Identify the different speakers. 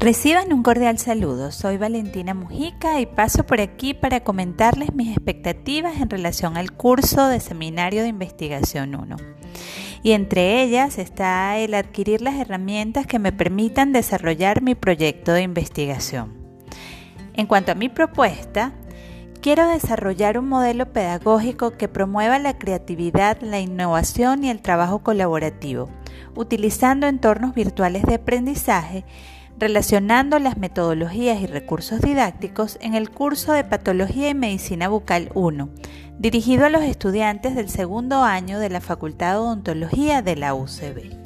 Speaker 1: Reciban un cordial saludo, soy Valentina Mujica y paso por aquí para comentarles mis expectativas en relación al curso de Seminario de Investigación 1. Y entre ellas está el adquirir las herramientas que me permitan desarrollar mi proyecto de investigación. En cuanto a mi propuesta, quiero desarrollar un modelo pedagógico que promueva la creatividad, la innovación y el trabajo colaborativo, utilizando entornos virtuales de aprendizaje relacionando las metodologías y recursos didácticos en el curso de Patología y Medicina Bucal 1, dirigido a los estudiantes del segundo año de la Facultad de Odontología de la UCB.